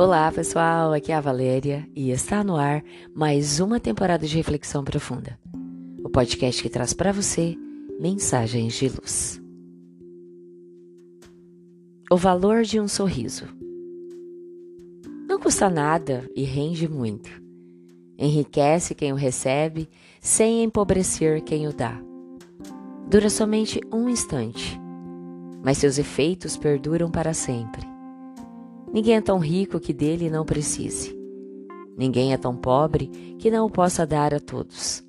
Olá, pessoal. Aqui é a Valéria e está no ar mais uma temporada de Reflexão Profunda. O podcast que traz para você mensagens de luz. O valor de um sorriso. Não custa nada e rende muito. Enriquece quem o recebe sem empobrecer quem o dá. Dura somente um instante, mas seus efeitos perduram para sempre. Ninguém é tão rico que dele não precise. Ninguém é tão pobre que não o possa dar a todos.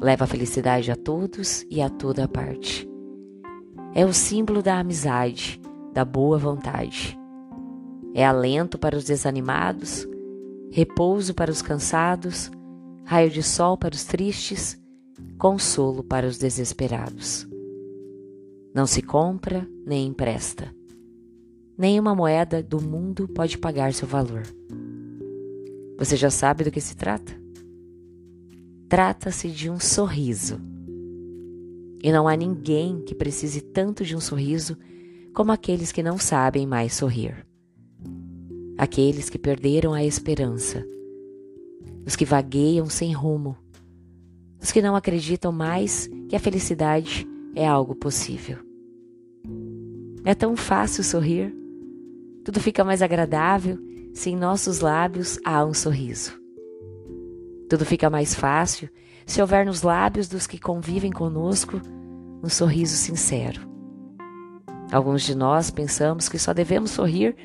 Leva a felicidade a todos e a toda parte. É o símbolo da amizade, da boa vontade. É alento para os desanimados, repouso para os cansados, raio de sol para os tristes, consolo para os desesperados. Não se compra nem empresta. Nenhuma moeda do mundo pode pagar seu valor. Você já sabe do que se trata? Trata-se de um sorriso. E não há ninguém que precise tanto de um sorriso como aqueles que não sabem mais sorrir. Aqueles que perderam a esperança. Os que vagueiam sem rumo. Os que não acreditam mais que a felicidade é algo possível. É tão fácil sorrir. Tudo fica mais agradável se em nossos lábios há um sorriso. Tudo fica mais fácil se houver nos lábios dos que convivem conosco um sorriso sincero. Alguns de nós pensamos que só devemos sorrir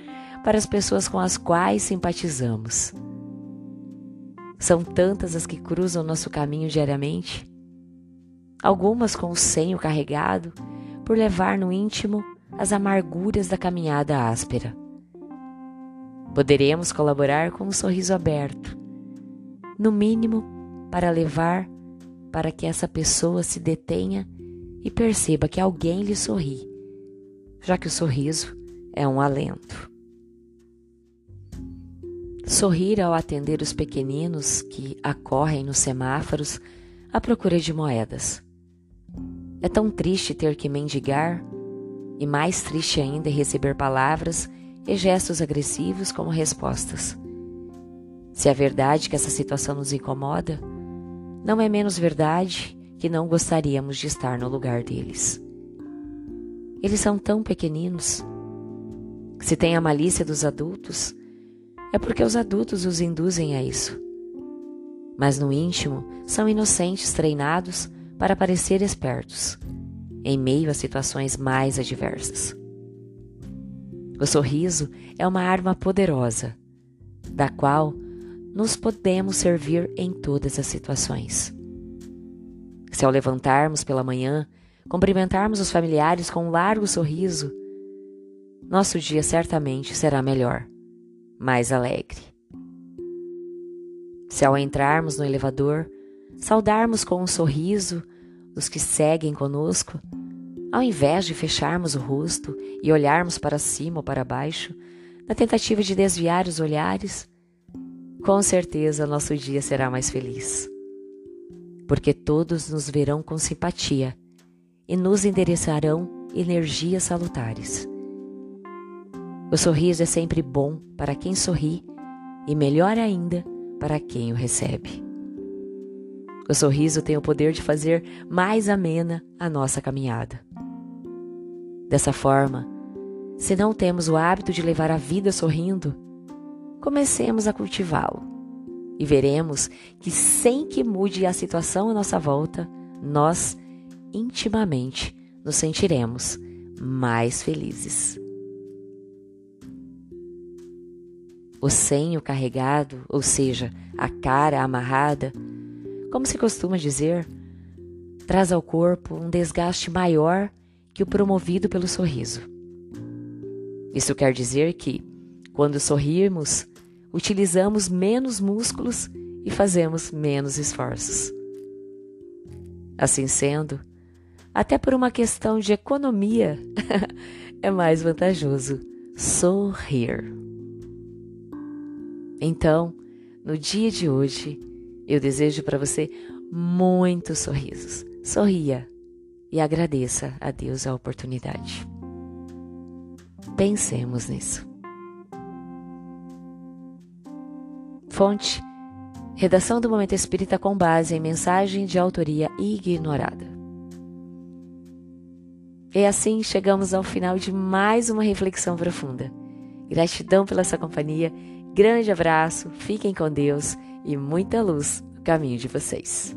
para as pessoas com as quais simpatizamos. São tantas as que cruzam nosso caminho diariamente, algumas com o senho carregado por levar no íntimo as amarguras da caminhada áspera. Poderemos colaborar com um sorriso aberto, no mínimo para levar para que essa pessoa se detenha e perceba que alguém lhe sorri, já que o sorriso é um alento. Sorrir ao atender os pequeninos que acorrem nos semáforos à procura de moedas. É tão triste ter que mendigar, e mais triste ainda é receber palavras e gestos agressivos como respostas. Se é verdade que essa situação nos incomoda, não é menos verdade que não gostaríamos de estar no lugar deles. Eles são tão pequeninos. Se tem a malícia dos adultos, é porque os adultos os induzem a isso. Mas no íntimo, são inocentes treinados para parecer espertos, em meio a situações mais adversas. O sorriso é uma arma poderosa, da qual nos podemos servir em todas as situações. Se ao levantarmos pela manhã, cumprimentarmos os familiares com um largo sorriso, nosso dia certamente será melhor, mais alegre. Se ao entrarmos no elevador, saudarmos com um sorriso os que seguem conosco, ao invés de fecharmos o rosto e olharmos para cima ou para baixo, na tentativa de desviar os olhares, com certeza nosso dia será mais feliz. Porque todos nos verão com simpatia e nos endereçarão energias salutares. O sorriso é sempre bom para quem sorri e melhor ainda para quem o recebe. O sorriso tem o poder de fazer mais amena a nossa caminhada. Dessa forma, se não temos o hábito de levar a vida sorrindo, comecemos a cultivá-lo e veremos que, sem que mude a situação à nossa volta, nós intimamente nos sentiremos mais felizes. O senho carregado, ou seja, a cara amarrada, como se costuma dizer, traz ao corpo um desgaste maior que o promovido pelo sorriso. Isso quer dizer que, quando sorrirmos, utilizamos menos músculos e fazemos menos esforços. Assim sendo, até por uma questão de economia, é mais vantajoso sorrir. Então, no dia de hoje, eu desejo para você muitos sorrisos. Sorria e agradeça a Deus a oportunidade. Pensemos nisso. Fonte: Redação do Momento Espírita com base em mensagem de autoria ignorada. E assim chegamos ao final de mais uma reflexão profunda. Gratidão pela sua companhia, grande abraço, fiquem com Deus e muita luz no caminho de vocês.